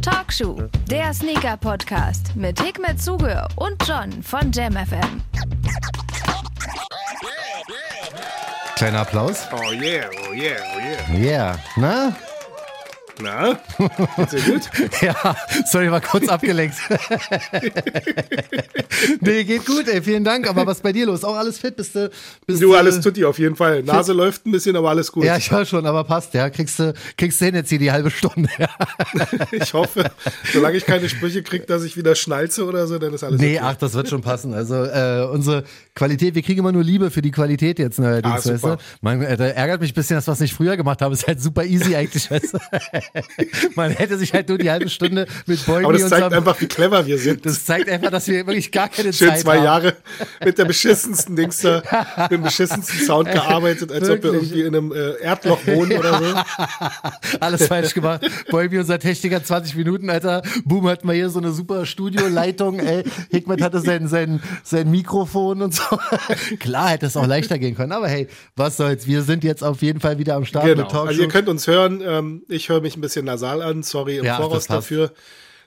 Talkshow, der Sneaker-Podcast mit Hikmet Zuge und John von JamFM. Kleiner Applaus. Oh yeah, oh yeah, oh yeah. Yeah. Na? Na, geht's dir gut? Ja, sorry, war kurz abgelenkt. nee, geht gut, ey, vielen Dank. Aber was ist bei dir los? Auch alles fit? Bist du, bist Du, alles tut dir auf jeden Fall. Nase läuft ein bisschen, aber alles gut. Ja, ich höre schon, aber passt, ja. Kriegst du, kriegst du hin jetzt hier die halbe Stunde. Ja. Ich hoffe, solange ich keine Sprüche kriege, dass ich wieder schnalze oder so, dann ist alles Nee, okay. ach, das wird schon passen. Also äh, unsere Qualität, wir kriegen immer nur Liebe für die Qualität jetzt neuerdings, Ah, weißt du? Man, äh, da ärgert mich ein bisschen, dass wir es nicht früher gemacht haben. Ist halt super easy eigentlich, weißt du? Man hätte sich halt nur die halbe Stunde mit Beugi Aber das und zeigt so- einfach, wie clever wir sind. Das zeigt einfach, dass wir wirklich gar keine Schön Zeit zwei haben. Jahre mit der beschissensten Dings da, mit dem beschissensten Sound gearbeitet, als ob wir Wirklich. irgendwie in einem äh, Erdloch wohnen oder so. Alles falsch gemacht. Beugi, unser Techniker, 20 Minuten, Alter. Boom, hat mal hier so eine super Studioleitung, ey. Hickmet hatte sein, sein, sein Mikrofon und so. Klar hätte es auch leichter gehen können, aber hey, was soll's. Wir sind jetzt auf jeden Fall wieder am Start Genau. mit Talkshow. Also ihr könnt uns hören. Ähm, ich höre mich ein bisschen nasal an. Sorry im Ja, Voraus dafür.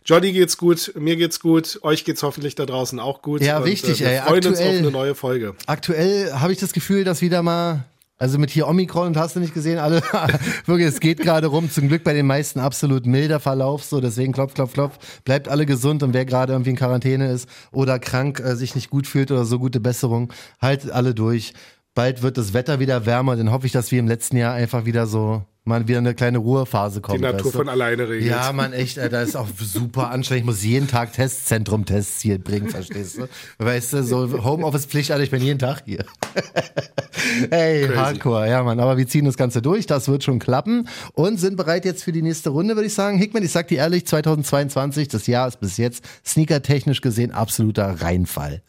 Johnny geht's gut, mir geht's gut, euch geht's hoffentlich da draußen auch gut. Ja, Und, wichtig, äh, wir ey. freuen uns auf Aktuell- eine neue Folge. Aktuell habe ich das Gefühl, dass wieder mal, also mit hier Omikron und hast du nicht gesehen, alle, wirklich, es geht gerade rum. Zum Glück bei den meisten absolut milder Verlauf, so deswegen klopf, klopf, klopf. Bleibt alle gesund und wer gerade irgendwie in Quarantäne ist oder krank, äh, sich nicht gut fühlt oder so gute Besserung, haltet alle durch. Bald wird das Wetter wieder wärmer, dann hoffe ich, dass wir im letzten Jahr einfach wieder so mal wieder eine kleine Ruhephase kommt. Die Natur weißt du? von alleine regelt. Ja, man, echt, Alter, ist auch super anstrengend. Ich muss jeden Tag Testzentrum-Tests hier bringen, verstehst du? Weißt du, so Homeoffice-Pflicht, Alter, ich bin jeden Tag hier. Hey, Hardcore, ja, Mann. Aber wir ziehen das Ganze durch, das wird schon klappen und sind bereit jetzt für die nächste Runde, würde ich sagen. Hickman, ich sag dir ehrlich, 2022, das Jahr ist bis jetzt sneakertechnisch gesehen absoluter Reinfall.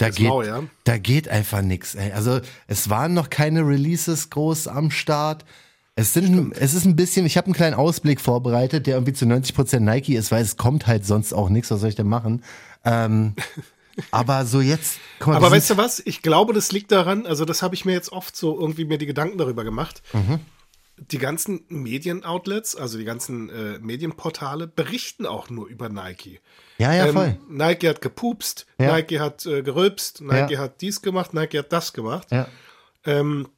Da geht, mau, ja? da geht einfach. Ey. Also es waren noch keine Releases groß am Start. Es, sind, es ist ein bisschen, ich habe einen kleinen Ausblick vorbereitet, der irgendwie zu 90% Nike ist, weil es kommt halt sonst auch nichts, was soll ich denn machen? Ähm, aber so jetzt, mal, Aber weißt du was? Ich glaube, das liegt daran, also das habe ich mir jetzt oft so irgendwie mir die Gedanken darüber gemacht. Mhm. Die ganzen Medienoutlets, also die ganzen äh, Medienportale, berichten auch nur über Nike. ja, ja, voll. Ähm, Nike hat gepupst, Ja. Nike hat äh, gerülpst, Nike Ja. hat dies gemacht, Nike hat das gemacht. Ja. Ähm,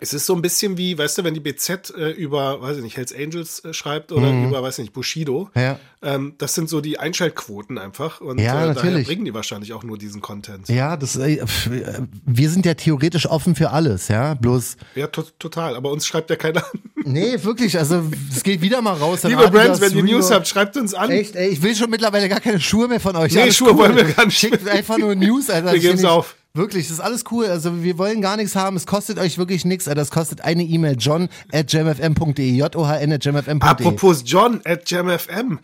es ist so ein bisschen wie, weißt du, wenn die BZ äh, über, weiß ich nicht, Hells Angels äh, schreibt oder über, weiß ich nicht, Bushido. Mhm. Ja. Ähm, das sind so die Einschaltquoten einfach. Und Ja, äh, daher bringen die wahrscheinlich auch nur diesen Content. Ja, das, äh, äh, wir sind ja theoretisch offen für alles, ja. Bloß, Ja, to total. Aber uns schreibt ja keiner an. nee, wirklich, also es geht wieder mal raus. Liebe Brands, wenn ihr. News habt, schreibt uns an. Echt, ey, ich will schon mittlerweile gar keine Schuhe mehr von euch. Nee, Alles Schuhe wollen wir gar nicht Schickt einfach nur News, Alter. Wir find ich- auf. Wirklich, das ist alles cool. Also wir wollen gar nichts haben. Es kostet euch wirklich nichts. Es kostet eine E-Mail. John at jamfm.de. J-O-H-N at jamfm.de. Apropos John at JamFM.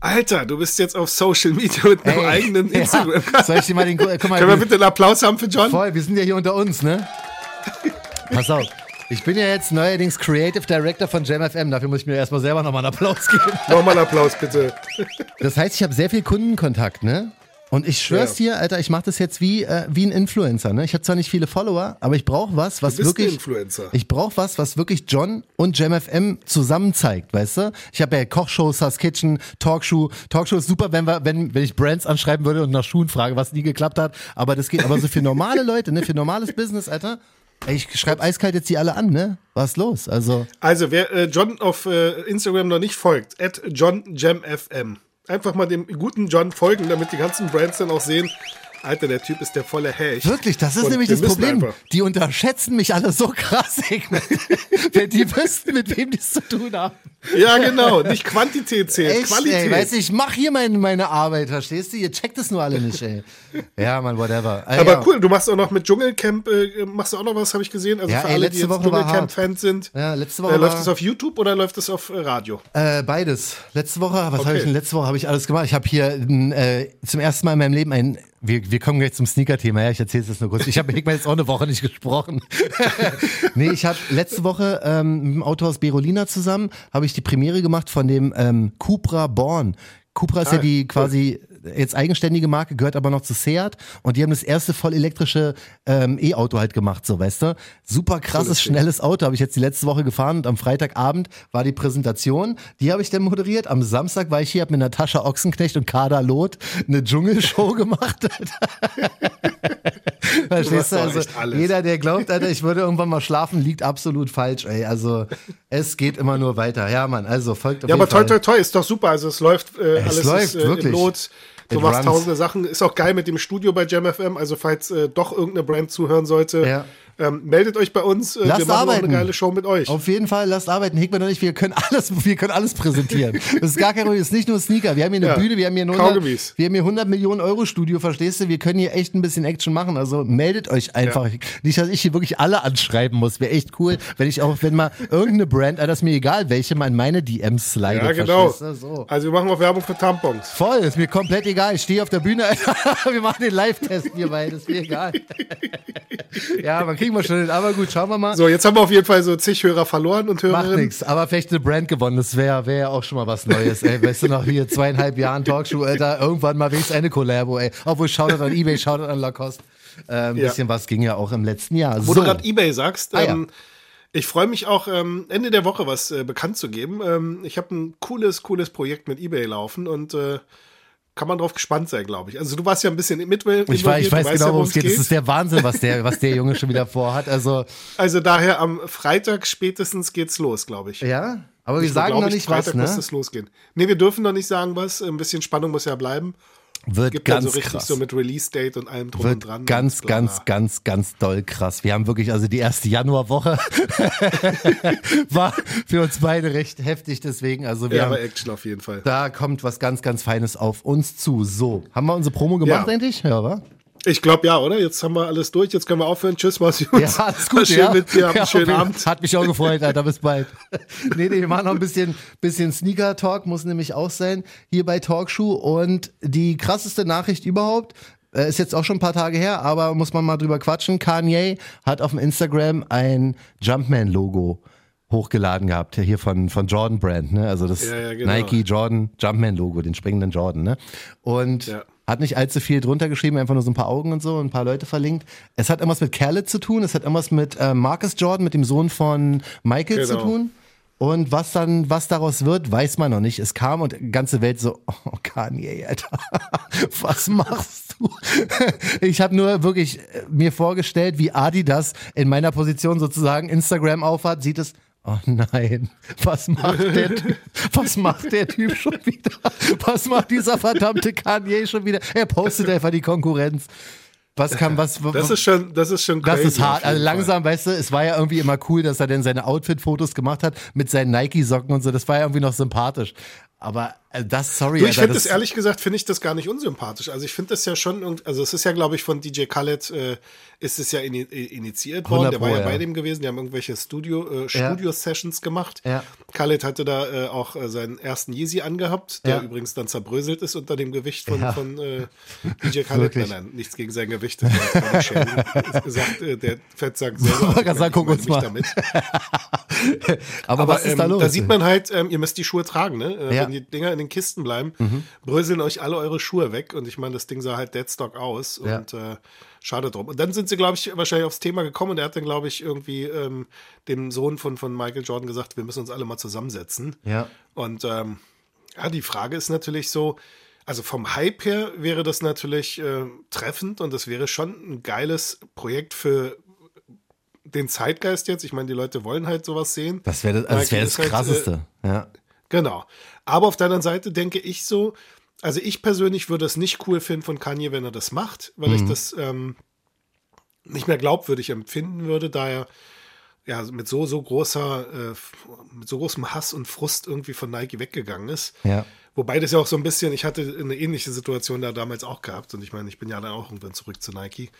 Alter, du bist jetzt auf Social Media mit einem Ey, eigenen ja. Instagram. Soll ich dir mal den, guck mal, Können wir bitte einen Applaus haben für John? Voll, wir sind ja hier unter uns, ne? Pass auf. Ich bin ja jetzt neuerdings Creative Director von JamFM. Dafür muss ich mir erstmal selber nochmal einen Applaus geben. Nochmal einen Applaus, bitte. Das heißt, ich habe sehr viel Kundenkontakt, ne? Und ich schwör's dir, Alter, ich mache das jetzt wie, äh, wie ein Influencer, ne? Ich habe zwar nicht viele Follower, aber ich brauche was, was wirklich. Influencer. Ich brauche was, was wirklich John und JamFM zusammen zeigt, weißt du? Ich habe ja Kochshow, Sus Kitchen, Talkshow. Talkshow ist super, wenn, wir, wenn, wenn ich Brands anschreiben würde und nach Schuhen frage, was nie geklappt hat. Aber das geht aber so für normale Leute, ne? Für normales Business, Alter. Ey, ich schreibe eiskalt jetzt die alle an, ne? Was ist los? Also, Also, wer äh, John auf äh, Instagram noch nicht folgt, at JohnJamFM. Einfach mal dem guten John folgen, damit die ganzen Brands dann auch sehen, Alter, der Typ ist der volle Hecht. Wirklich, das ist Und nämlich das Problem. einfach. Die unterschätzen mich alle so krass. Wenn die wüssten, mit wem die es zu tun haben. Ja, genau. Nicht Quantität zählt, Echt, Qualität. ey, weißt du, ich mach hier meine, meine Arbeit, verstehst du? Ihr checkt es nur alle nicht, ey. Ja, man, whatever. Ah, Aber ja. cool, du machst auch noch mit Dschungelcamp, äh, machst du auch noch was, habe ich gesehen. Also Ja, für ey, alle, die letzte jetzt Dschungelcamp-Fans sind. Ja, letzte Woche äh, läuft es auf YouTube oder läuft es auf äh, Radio? Äh, beides. Letzte Woche, was Okay. habe ich denn? Letzte Woche habe ich alles gemacht. Ich habe hier äh, zum ersten Mal in meinem Leben ein. Wir, wir kommen gleich zum Sneaker-Thema. Ja, ich erzähle es jetzt nur kurz. Ich habe mit Hickman jetzt auch eine Woche nicht gesprochen. nee, ich habe letzte Woche ähm, mit dem Autohaus Berolina zusammen habe ich die Premiere gemacht von dem ähm, Cupra Born. Cupra ist ja Ah, die quasi jetzt eigenständige Marke, gehört aber noch zu Seat und die haben das erste voll elektrische ähm, E-Auto halt gemacht, so weißt du. Super krasses, schnelles Auto, habe ich jetzt die letzte Woche gefahren und am Freitagabend war die Präsentation, die habe ich dann moderiert. Am Samstag war ich hier, habe mit Natascha Ochsenknecht und Kader Loth eine Dschungelshow gemacht. Verstehst du? Also jeder, der glaubt, Alter, ich würde irgendwann mal schlafen, liegt absolut falsch, ey. Also es geht immer nur weiter. Ja, Mann, also folgt auf Ja, aber Fall. toi, toi, ist doch super. Also es läuft, äh, Es alles läuft, ist äh, wirklich. im Lot. Du It machst runs. tausende Sachen. Ist auch geil mit dem Studio bei JamFM. Also falls äh, doch irgendeine Brand zuhören sollte, Ja. Ähm, meldet euch bei uns. Äh, Lasst wir machen arbeiten. eine geile Show mit euch. Auf jeden Fall, lasst arbeiten. Hickman und ich, wir können alles, wir können alles präsentieren. Das ist gar kein Problem. Das ist nicht nur Sneaker. Wir haben hier eine Ja. Bühne, wir haben hier ein 100, Kaugummis. wir haben hier 100 Millionen Euro Studio, verstehst du? Wir können hier echt ein bisschen Action machen. Also meldet euch einfach. Nicht, dass ich hier wirklich alle anschreiben muss. Wäre echt cool, wenn ich auch, wenn mal irgendeine Brand, ah, das ist mir egal, welche mal in meine DMs slide. ja, genau. So. Also wir machen auch Werbung für Tampons. Voll, ist mir komplett egal. Ich stehe auf der Bühne, wir machen den Live-Test, wir beide, ist mir egal. ja, man kriegen wir schon hin. Aber gut, schauen wir mal. So, jetzt haben wir auf jeden Fall so zig Hörer verloren und Macht Hörerinnen. nichts, aber vielleicht eine Brand gewonnen, das wäre wär ja auch schon mal was Neues, ey. Weißt du noch, hier zweieinhalb Jahren Talkshow, Alter, irgendwann mal wenigstens eine Collabo, ey. Obwohl, Shoutout an Ebay, Shoutout an Lacoste. Äh, ein Ja. bisschen was ging ja auch im letzten Jahr. Wo so. du gerade Ebay sagst, Ah, ja. ähm, ich freue mich auch ähm, Ende der Woche was äh, bekannt zu geben. Ähm, ich habe ein cooles, cooles Projekt mit Ebay laufen und äh, kann man drauf gespannt sein, glaube ich. Also du warst ja ein bisschen mit ich weiß, ich weiß genau, worum es geht. Das ist der Wahnsinn, was der, was der Junge schon wieder vorhat. Also, Also daher am Freitag spätestens geht's los, glaube ich. ja, aber wir Ich sagen noch ich, nicht Freitag was, muss ne? es losgehen. Nee, wir dürfen noch nicht sagen was. Ein bisschen Spannung muss ja bleiben. Wird Gibt dann ganz so richtig krass. so mit Release-Date und allem drum Wird und dran. ganz, und ganz, ganz, ganz doll krass. Wir haben wirklich, also die erste Januarwoche war für uns beide recht heftig, deswegen, also wir Ja, haben, aber Action auf jeden Fall. da kommt was ganz, ganz Feines auf uns zu. So, haben wir unsere Promo gemacht Ja. endlich? Ja, wa? Ich glaube ja, oder? Jetzt haben wir alles durch. Jetzt können wir aufhören. Tschüss, gut. Ja, alles gut, schön ja. mit dir. Habt Ja, einen schönen jeden- Abend. Hat mich auch gefreut, Alter. Bis bald. nee, nee, wir machen noch ein bisschen, bisschen Sneaker-Talk, muss nämlich auch sein, hier bei Talkshow. Und die krasseste Nachricht überhaupt, äh, ist jetzt auch schon ein paar Tage her, aber muss man mal drüber quatschen. Kanye hat auf dem Instagram ein Jumpman-Logo hochgeladen gehabt, hier von, von Jordan Brand, ne? Also das Ja, ja, genau. Nike Jordan Jumpman Logo, den springenden Jordan, ne? Und Ja. Hat nicht allzu viel drunter geschrieben, einfach nur so ein paar Augen und so, ein paar Leute verlinkt. Es hat irgendwas mit Khaled zu tun, es hat irgendwas mit äh, Marcus Jordan, mit dem Sohn von Michael zu Genau. tun. Und was dann, was daraus wird, weiß man noch nicht. Es kam und die ganze Welt so, oh Kanye, Alter, was machst du? Ich habe nur wirklich äh, mir vorgestellt, wie Adidas in meiner Position sozusagen Instagram aufhat, sieht es, oh nein, was macht der, Typ- was macht der Typ schon wieder? Was macht dieser verdammte Kanye schon wieder? Er postet einfach die Konkurrenz. Was kann, was, Das ist schon, das ist schon das crazy. ist hart. Also jeden Fall. langsam, weißt du, es war ja irgendwie immer cool, dass er denn seine Outfit-Fotos gemacht hat mit seinen Nike-Socken und so. Das war ja irgendwie noch sympathisch. Aber äh, das, sorry, Du, ich finde das, das ehrlich gesagt, finde ich das gar nicht unsympathisch. Also ich finde das ja schon, also es ist ja, glaube ich, von DJ Khaled äh, ist es ja äh, initiiert worden. 100 Der war ja, ja. bei dem gewesen. Die haben irgendwelche Studio, äh, Ja. Studio-Sessions gemacht. Ja. Khaled hatte da äh, auch äh, seinen ersten Yeezy angehabt, der übrigens dann zerbröselt ist unter dem Gewicht von, von äh, DJ Khaled. Nein, nein, nichts gegen sein Gewicht. Gesagt, der Fettsack selber. Ich sagen, guck uns mal. Damit. aber, Aber was ist ähm, da los? Da sieht man halt, ähm, ihr müsst die Schuhe tragen, ne? Wenn die Dinger in den Kisten bleiben, bröseln euch alle eure Schuhe weg. Und ich meine, das Ding sah halt Deadstock aus. Ja. Und äh, schade drum. Und dann sind sie, glaube ich, wahrscheinlich aufs Thema gekommen. Und er hat dann, glaube ich, irgendwie ähm, dem Sohn von, von Michael Jordan gesagt, wir müssen uns alle mal zusammensetzen. ja. Und ähm, ja, die Frage ist natürlich so, also vom Hype her wäre das natürlich äh, treffend und das wäre schon ein geiles Projekt für den Zeitgeist jetzt. Ich meine, die Leute wollen halt sowas sehen. Das wäre das, also das, wär das halt, Krasseste. ja. Genau. Aber auf der anderen Seite denke ich so, also ich persönlich würde es nicht cool finden von Kanye, wenn er das macht, weil Mhm. ich das ähm, nicht mehr glaubwürdig empfinden würde, da er ja mit so, so großer, äh, mit so großem Hass und Frust irgendwie von Nike weggegangen ist. Ja. Wobei das ja auch so ein bisschen, ich hatte eine ähnliche Situation da damals auch gehabt und ich meine, ich bin ja dann auch irgendwann zurück zu Nike.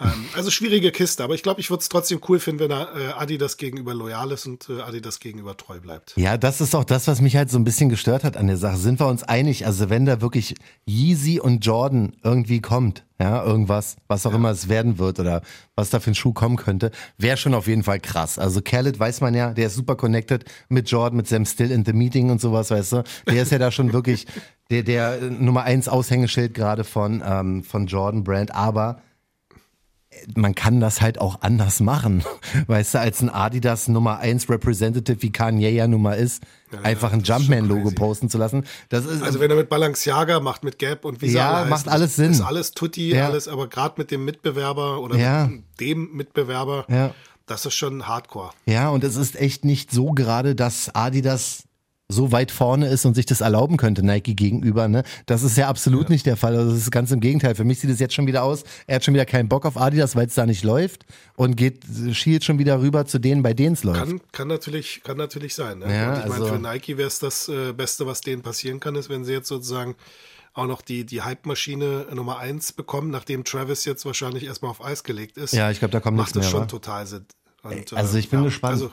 Ähm, also schwierige Kiste, aber ich glaube, ich würde es trotzdem cool finden, wenn äh, Adidas gegenüber loyal ist und äh, Adidas gegenüber treu bleibt. Ja, das ist auch das, was mich halt so ein bisschen gestört hat an der Sache. Sind wir uns einig? Also wenn da wirklich Yeezy und Jordan irgendwie kommt, ja, irgendwas, was auch ja. immer es werden wird oder was da für ein Schuh kommen könnte, wäre schon auf jeden Fall krass. Also Khaled weiß man ja, der ist super connected mit Jordan, mit Sam Still in the Meeting und sowas, weißt du. Der ist ja da schon wirklich der, der Nummer eins Aushängeschild gerade von, ähm, von Jordan Brand, aber man kann das halt auch anders machen. Weißt du, als ein Adidas Nummer 1 Representative wie Kanye ja nun mal ist, ja, einfach ein Jumpman-Logo posten zu lassen. Das ist, also wenn er mit Balenciaga macht, mit Gap und wie Ja, alle macht alles Sinn. Ist alles Tutti, ja. alles, aber gerade mit dem Mitbewerber oder ja. mit dem Mitbewerber, das ist schon Hardcore. Ja, und es ist echt nicht so gerade, dass Adidas so weit vorne ist und sich das erlauben könnte, Nike gegenüber. Ne? Das ist ja absolut ja. nicht der Fall. Also das ist ganz im Gegenteil. Für mich sieht es jetzt schon wieder aus, er hat schon wieder keinen Bock auf Adidas, weil es da nicht läuft und geht, schielt schon wieder rüber zu denen, bei denen es läuft. Kann, kann, natürlich, kann natürlich sein. Ne? Ja, ich also, meine, für Nike wäre es das äh, Beste, was denen passieren kann, ist, wenn sie jetzt sozusagen auch noch die, die Hype-Maschine Nummer 1 bekommen, nachdem Travis jetzt wahrscheinlich erstmal auf Eis gelegt ist. Ja, ich glaube, da kommt nichts mehr. Macht das schon wa? total Sinn. Und, also ich bin ja, gespannt. Also,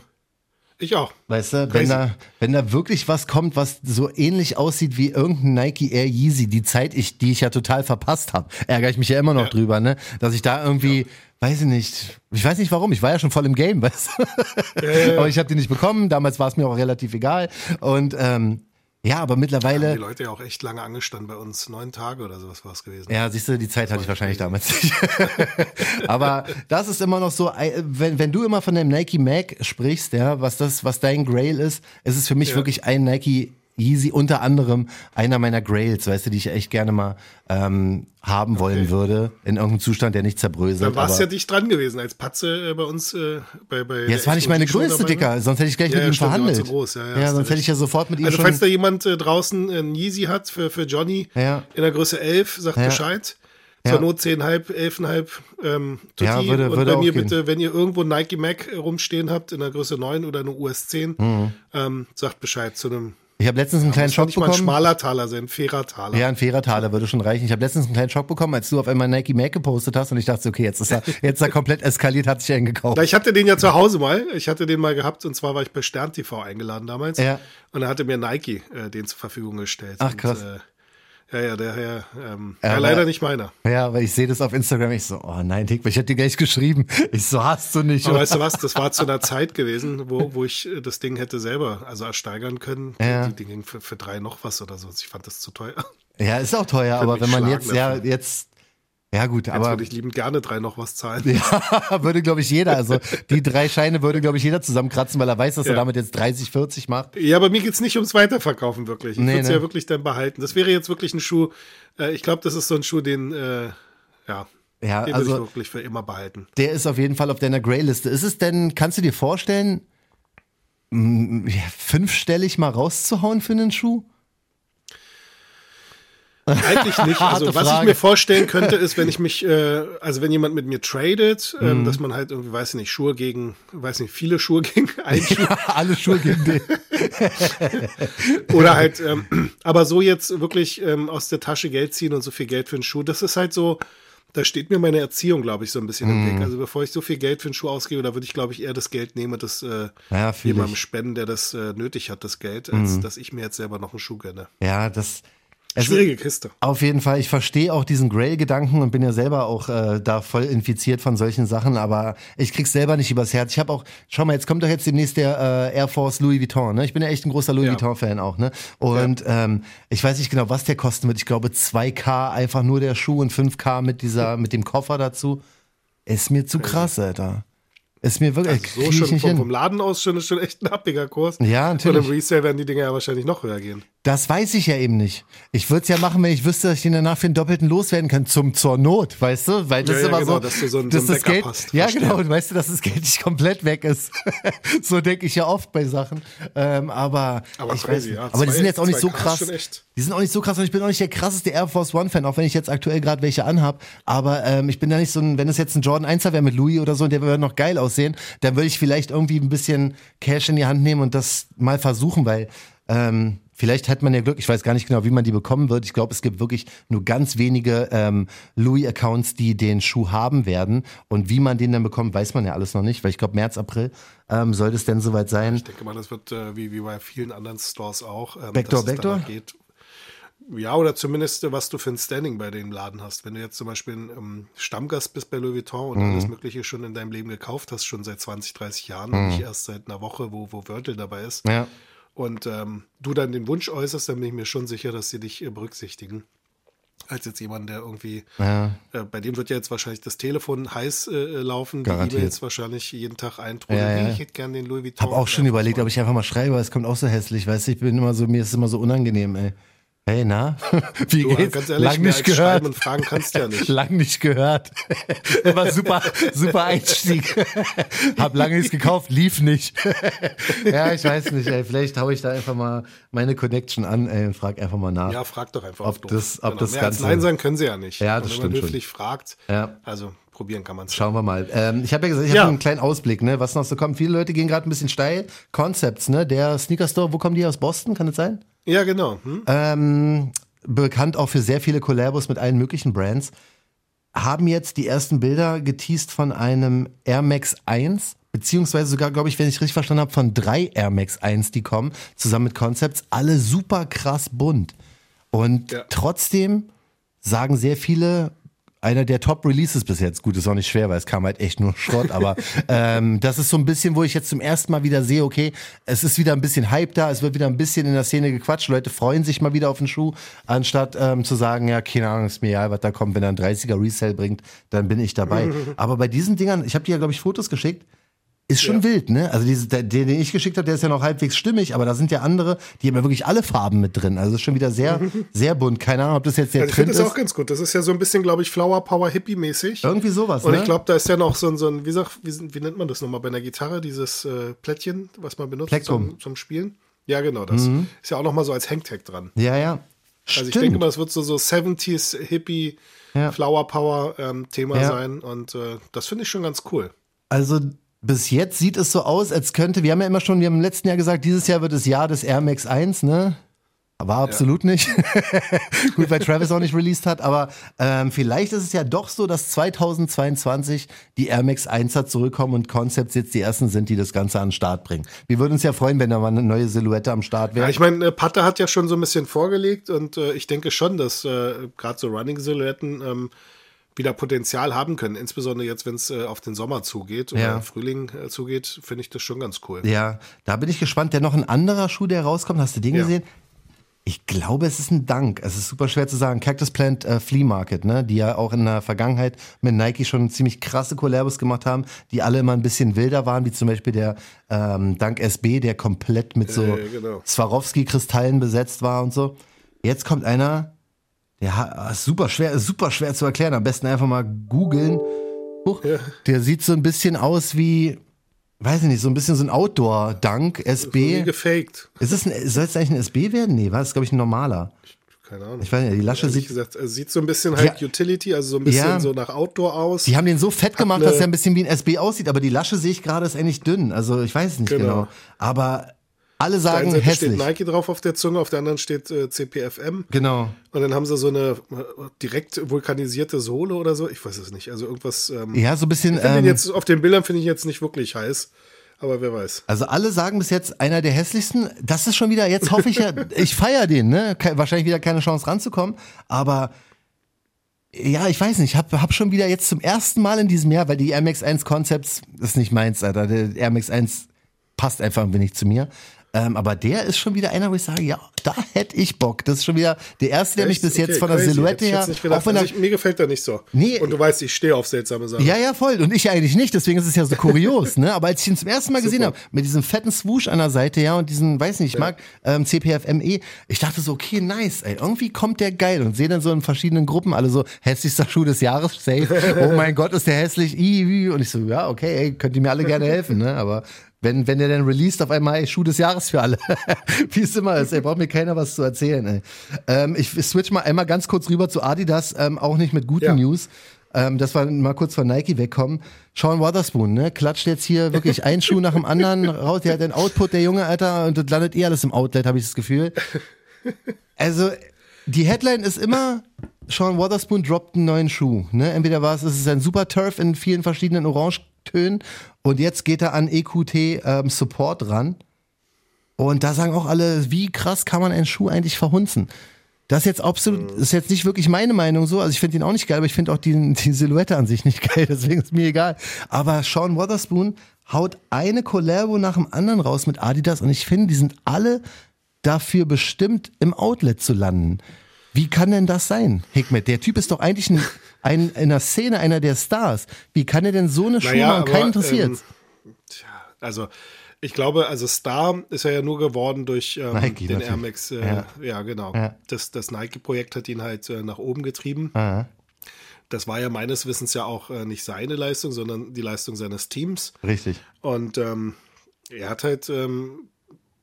ich auch. Weißt du, wenn da, wenn da wirklich was kommt, was so ähnlich aussieht wie irgendein Nike Air Yeezy, die Zeit, ich, die ich ja total verpasst habe, ärgere ich mich ja immer noch ja. drüber, ne? Dass ich da irgendwie, ja. weiß ich nicht, ich weiß nicht warum, ich war ja schon voll im Game, weißt du? Ja, Aber ich habe die nicht bekommen, damals war es mir auch relativ egal. Und ähm, ja, aber mittlerweile. Ja, die Leute ja auch echt lange angestanden bei uns. Neun Tage oder sowas war es gewesen. Ja, siehst du, die Zeit hatte ich wahrscheinlich damals nicht. aber das ist immer noch so, äh, wenn, wenn du immer von dem Nike Mac sprichst, ja, was das, was dein Grail ist, ist es für mich ja. wirklich ein Nike Yeezy unter anderem einer meiner Grails, weißt du, die ich echt gerne mal ähm, haben wollen würde, in irgendeinem Zustand, der nicht zerbröselt. Dann warst ja dich dran gewesen, als Patze äh, bei uns äh, bei, bei Jetzt war nicht meine Größe, Dicker, sonst hätte ich gleich ja, mit ihm stimmt, verhandelt. Groß, ja, ja, ja sonst hätte ich ja sofort mit ihm Also falls da jemand äh, draußen ein Yeezy hat für, für Johnny in der Größe 11, sagt Bescheid. Zur Not 10,5, 11,5 ähm, Tutti. Ja, würde, und würde wenn ihr bitte, wenn ihr irgendwo Nike Mac rumstehen habt in der Größe 9 oder eine US 10, mhm. ähm, sagt Bescheid zu einem ich habe letztens einen kleinen Schock nicht bekommen. Mal ein schmaler Taler sein, ein fairer Taler. Ja, ein fairer Taler würde schon reichen. Ich habe letztens einen kleinen Schock bekommen, als du auf einmal Nike Mac gepostet hast und ich dachte, okay, jetzt ist er, jetzt ist er komplett eskaliert, hat sich einen gekauft. Ich hatte den ja zu Hause mal. Ich hatte den mal gehabt und zwar war ich bei Stern TV eingeladen damals. Ja. Und da hatte mir Nike äh, den zur Verfügung gestellt. Ach krass. Und, äh, ja, ja, der Herr, ähm, ja, leider nicht meiner. Ja, weil ich sehe das auf Instagram, ich so, oh nein, Dick, ich hätte dir gleich geschrieben. Ich so, hast du nicht. Aber weißt du was, das war zu einer Zeit gewesen, wo, wo ich äh, das Ding hätte selber, also ersteigern können. Ja. Die, die ging für, für drei noch was oder so. Ich fand das zu teuer. Ja, ist auch teuer, aber wenn man jetzt, ja, jetzt ja, gut, Jetzt aber. würde ich liebend gerne drei noch was zahlen. Ja, würde, glaube ich, jeder. Also, die drei Scheine würde, glaube ich, jeder zusammenkratzen, weil er weiß, dass ja. er damit jetzt 30, 40 macht. Ja, aber mir geht's nicht ums Weiterverkaufen wirklich. Ich nee, würde es ne. ja wirklich dann behalten. Das wäre jetzt wirklich ein Schuh. Äh, ich glaube, das ist so ein Schuh, den, äh, ja. Ja, den also. ich wirklich für immer behalten. Der ist auf jeden Fall auf deiner Grayliste. Ist es denn, kannst du dir vorstellen, fünfstellig mal rauszuhauen für einen Schuh? Eigentlich nicht. Also was ich mir vorstellen könnte, ist, wenn ich mich, äh, also wenn jemand mit mir tradet, ähm, mhm. dass man halt irgendwie, weiß ich nicht, Schuhe gegen, weiß nicht, viele Schuhe gegen einen Schuh. Ja, alle Schuhe gegen den. Oder halt, ähm, aber so jetzt wirklich ähm, aus der Tasche Geld ziehen und so viel Geld für einen Schuh, das ist halt so, da steht mir meine Erziehung, glaube ich, so ein bisschen mhm. im Weg. Also bevor ich so viel Geld für einen Schuh ausgebe, da würde ich, glaube ich, eher das Geld nehmen, das äh, ja, jemandem spenden, der das äh, nötig hat, das Geld, als mhm. dass ich mir jetzt selber noch einen Schuh gönne. Ja, das also, Schwierige Kiste. Auf jeden Fall. Ich verstehe auch diesen Grail-Gedanken und bin ja selber auch äh, da voll infiziert von solchen Sachen, aber ich krieg's selber nicht übers Herz. Ich habe auch, schau mal, jetzt kommt doch jetzt demnächst der äh, Air Force Louis Vuitton. Ne? Ich bin ja echt ein großer Louis ja. Vuitton-Fan auch. Ne? Und ja. ähm, ich weiß nicht genau, was der kosten wird. Ich glaube 2K einfach nur der Schuh und 5K mit dieser, mit dem Koffer dazu. Ist mir zu krass, Alter. Ist mir wirklich. Also so schon vom, vom, Laden aus schon ist schon echt ein happiger Kurs. Ja, natürlich. Und im Resale werden die Dinger ja wahrscheinlich noch höher gehen. Das weiß ich ja eben nicht. Ich würde es ja machen, wenn ich wüsste, dass ich den danach für einen doppelten loswerden kann, zum zur Not, weißt du? Weil das ja, ist immer genau, so, dass du so ein, dass so das Geld, hast. ja Verstehe. genau, weißt du, dass das Geld nicht komplett weg ist. so denke ich ja oft bei Sachen. Ähm, aber aber, ich crazy, weiß, ja. aber zwei, die sind jetzt auch nicht so krass. Die sind auch nicht so krass und ich bin auch nicht der krasseste Air Force One Fan, auch wenn ich jetzt aktuell gerade welche anhab. Aber ähm, ich bin da nicht so ein, wenn es jetzt ein Jordan 1er wäre mit Louis oder so, der würde noch geil aussehen, dann würde ich vielleicht irgendwie ein bisschen Cash in die Hand nehmen und das mal versuchen, weil ähm, Vielleicht hat man ja Glück, ich weiß gar nicht genau, wie man die bekommen wird. Ich glaube, es gibt wirklich nur ganz wenige ähm, Louis-Accounts, die den Schuh haben werden. Und wie man den dann bekommt, weiß man ja alles noch nicht, weil ich glaube, März, April ähm, sollte es denn soweit sein. Ich denke mal, das wird äh, wie, wie bei vielen anderen Stores auch. Ähm, Backdoor, Backdoor? Geht. Ja, oder zumindest, äh, was du für ein Standing bei dem Laden hast. Wenn du jetzt zum Beispiel ein ähm, Stammgast bist bei Louis Vuitton und Mhm. alles Mögliche schon in deinem Leben gekauft hast, schon seit 20, 30 Jahren und nicht erst seit einer Woche, wo, wo Wörtel dabei ist, Mhm. Ja. Und ähm, du dann den Wunsch äußerst, dann bin ich mir schon sicher, dass sie dich äh, berücksichtigen. Als jetzt jemand, der irgendwie, Ja. äh, bei dem wird ja jetzt wahrscheinlich das Telefon heiß äh, laufen, Garantiert. die E-Mails wahrscheinlich jeden Tag eintrudeln. Ja, ja. Ich hätte gern den Louis Vuitton. Hab auch schon überlegt, ob ich einfach mal schreibe, es kommt auch so hässlich, weißt du, ich bin immer so, mir ist es immer so unangenehm, ey. Hey, na? Wie Du, geht's? ganz ehrlich, Lang nicht gehört. und fragen kannst du ja nicht. Lang nicht gehört. War super, super Einstieg. Hab lange nichts gekauft, lief nicht. ja, ich weiß nicht, ey. Vielleicht hau ich da einfach mal meine Connection an, ey, und frag einfach mal nach. Ja, frag doch einfach Ob das- ob das Mehr Ganze- Nein sagen können sie ja nicht. Ja, das Und wenn stimmt man schon. höflich fragt, Ja. also probieren kann man es. Schauen wir mal. Ähm, ich habe ja gesagt, ich Ja. habe einen kleinen Ausblick, ne, was noch so kommt. Viele Leute gehen gerade ein bisschen steil. Concepts, ne? Der Sneaker Store, wo kommen die aus Boston? Kann das sein? Ja, genau. Hm? ähm, bekannt auch für sehr viele Collabos mit allen möglichen Brands, haben jetzt die ersten Bilder geteased von einem Air Max 1, beziehungsweise sogar, glaube ich, wenn ich richtig verstanden habe, von drei Air Max 1, die kommen, zusammen mit Concepts, alle super krass bunt. Und Ja. trotzdem sagen sehr viele, einer der Top-Releases bis jetzt. Gut, ist auch nicht schwer, weil es kam halt echt nur Schrott, aber ähm, das ist so ein bisschen, wo ich jetzt zum ersten Mal wieder sehe, okay, es ist wieder ein bisschen Hype da, es wird wieder ein bisschen in der Szene gequatscht, Leute freuen sich mal wieder auf den Schuh, anstatt ähm, zu sagen, ja, keine Ahnung, ist mir egal, was da kommt, wenn er ein 30er Resale bringt, dann bin ich dabei. aber bei diesen Dingern, ich habe dir ja, glaube ich, Fotos geschickt, ist schon Ja. wild, ne? Also diese, der, den, den ich geschickt habe, der ist ja noch halbwegs stimmig, aber da sind ja andere, die haben ja wirklich alle Farben mit drin. Also ist schon wieder sehr, sehr bunt. Keine Ahnung, ob das jetzt der Also ich Trend finde das ist. auch ganz gut. Das ist ja so ein bisschen, glaube ich, Flower Power Hippie mäßig. Irgendwie sowas, Und ne? ich glaube, da ist ja noch so ein, so ein wie, sag, wie, wie nennt man das nochmal bei einer Gitarre, dieses äh, Plättchen, was man benutzt zum, zum Spielen. Ja, genau, das ist ja auch nochmal so als Hangtag dran. ja, ja. Also ich Stimmt. denke mal, es wird so, so 70s Hippie Ja. Flower Power ähm, Thema Ja. sein und äh, das finde ich schon ganz cool. Also bis jetzt sieht es so aus, als könnte, wir haben ja immer schon, wir haben im letzten Jahr gesagt, dieses Jahr wird das Jahr des Air Max 1, ne? War absolut nicht. Gut, weil Travis auch nicht released hat, aber ähm, vielleicht ist es ja doch so, dass 2022 die Air Max 1er zurückkommen und Concepts jetzt die ersten sind, die das Ganze an den Start bringen. Wir würden uns ja freuen, wenn da mal eine neue Silhouette am Start wäre. Ja, ich meine, äh, Patte hat ja schon so ein bisschen vorgelegt und äh, ich denke schon, dass äh, gerade so Running-Silhouetten ähm, wieder Potenzial haben können. Insbesondere jetzt, wenn es äh, auf den Sommer zugeht oder Ja. Frühling äh, zugeht, finde ich das schon ganz cool. Ja, da bin ich gespannt. Der noch ein anderer Schuh, der rauskommt, hast du den Ja. gesehen? Ich glaube, es ist ein Dank. Es ist super schwer zu sagen. Cactus Plant äh, Flea Market, ne, die ja auch in der Vergangenheit mit Nike schon ziemlich krasse Collabos gemacht haben, die alle immer ein bisschen wilder waren, wie zum Beispiel der ähm, Dank SB, der komplett mit so Äh, genau. Swarovski-Kristallen besetzt war und so. Jetzt kommt einer, ist super schwer, super schwer zu erklären. Am besten einfach mal googeln. Huch, Der sieht so ein bisschen aus wie, weiß ich nicht, so ein bisschen so ein Outdoor-Dank, SB. gefaked. Ist es ein, soll es eigentlich ein SB werden? Nee, war es, glaube ich, ein normaler. Keine Ahnung. Ich weiß nicht, die Lasche sieht, gesagt, es sieht so ein bisschen halt Ja. Utility, also so ein bisschen Ja. so nach Outdoor aus. die haben den so fett gemacht, ne- dass er ein bisschen wie ein SB aussieht, aber die Lasche sehe ich gerade, ist eigentlich dünn. Also ich weiß es nicht genau. Genau. Aber alle auf der einen sagen Seite hässlich. steht Nike drauf auf der Zunge, auf der anderen steht äh, CPFM. Genau. Und dann haben sie so eine äh, direkt vulkanisierte Sohle oder so. Ich weiß es nicht. Also irgendwas. Ähm, Ja, so ein bisschen. ich Ähm, jetzt auf den Bildern finde ich jetzt nicht wirklich heiß. Aber wer weiß. Also alle sagen bis jetzt einer der hässlichsten. Das ist schon wieder, jetzt hoffe ich ja, ich feiere den, ne? Ke wahrscheinlich wieder keine Chance ranzukommen. Aber ja, ich weiß nicht, hab, hab schon wieder jetzt zum ersten Mal in diesem Jahr, weil die Air Max 1 Concepts ist nicht meins, Alter. Der Air Max 1 passt einfach ein wenig zu mir. Ähm, aber der ist schon wieder einer, wo ich sage, ja, da hätte ich Bock. Das ist schon wieder der erste, der mich Echt? bis jetzt Okay, von der crazy. Silhouette her, gedacht. auch wenn also ich, mir gefällt er nicht so. Nee. Und du weißt, ich stehe auf seltsame Sachen. ja, ja, voll. Und ich eigentlich nicht, deswegen ist es ja so kurios, ne? Aber als ich ihn zum ersten Mal gesehen habe, mit diesem fetten Swoosh an der Seite, ja, und diesen, weiß nicht, ich mag ähm, CPFME, ich dachte so, okay, nice, ey, irgendwie kommt der geil und sehe dann so in verschiedenen Gruppen alle so, hässlichster Schuh des Jahres, safe, oh mein Gott, ist der hässlich, i, i. und ich so, ja, okay, ey, könnt ihr mir alle gerne helfen, ne? Aber wenn, wenn der dann released, auf einmal, ey, Schuh des Jahres für alle. Wie es immer ist, ey, braucht mir keiner was zu erzählen, ey. Ähm, ich switch mal einmal ganz kurz rüber zu Adidas, ähm, auch nicht mit guten Ja. News. Ähm, dass wir mal kurz von Nike wegkommen. Sean Wotherspoon, ne, klatscht jetzt hier wirklich einen Schuh nach dem anderen raus. Der hat den Output, der Junge, Alter, und das landet eh alles im Outlet, habe ich das Gefühl. Also, die Headline ist immer, Sean Wotherspoon droppt einen neuen Schuh. Ne? Entweder war es, es ist ein Super Turf in vielen verschiedenen Orangetönen und jetzt geht er an EQT ähm, Support ran. Und da sagen auch alle, wie krass kann man einen Schuh eigentlich verhunzen? Das ist jetzt absolut, ist jetzt nicht wirklich meine Meinung so. Also ich finde ihn auch nicht geil, aber ich finde auch die, die Silhouette an sich nicht geil, deswegen ist mir egal. Aber Sean Wotherspoon haut eine Collabo nach dem anderen raus mit Adidas und ich finde, die sind alle dafür bestimmt, im Outlet zu landen. Wie kann denn das sein, Hikmet? Der Typ ist doch eigentlich ein, ein, in der Szene einer der Stars. Wie kann er denn so eine Schuhe Naja, machen? Keinen interessiert. ähm, Tja, also ich glaube, also Star ist er ja nur geworden durch ähm, Nike den. Air Max. Äh, Ja. ja. genau. Ja. Das, das Nike-Projekt hat ihn halt äh, nach oben getrieben. ah, Das war ja meines Wissens ja auch äh, nicht seine Leistung, sondern die Leistung seines Teams. richtig. Und ähm, er hat halt ähm,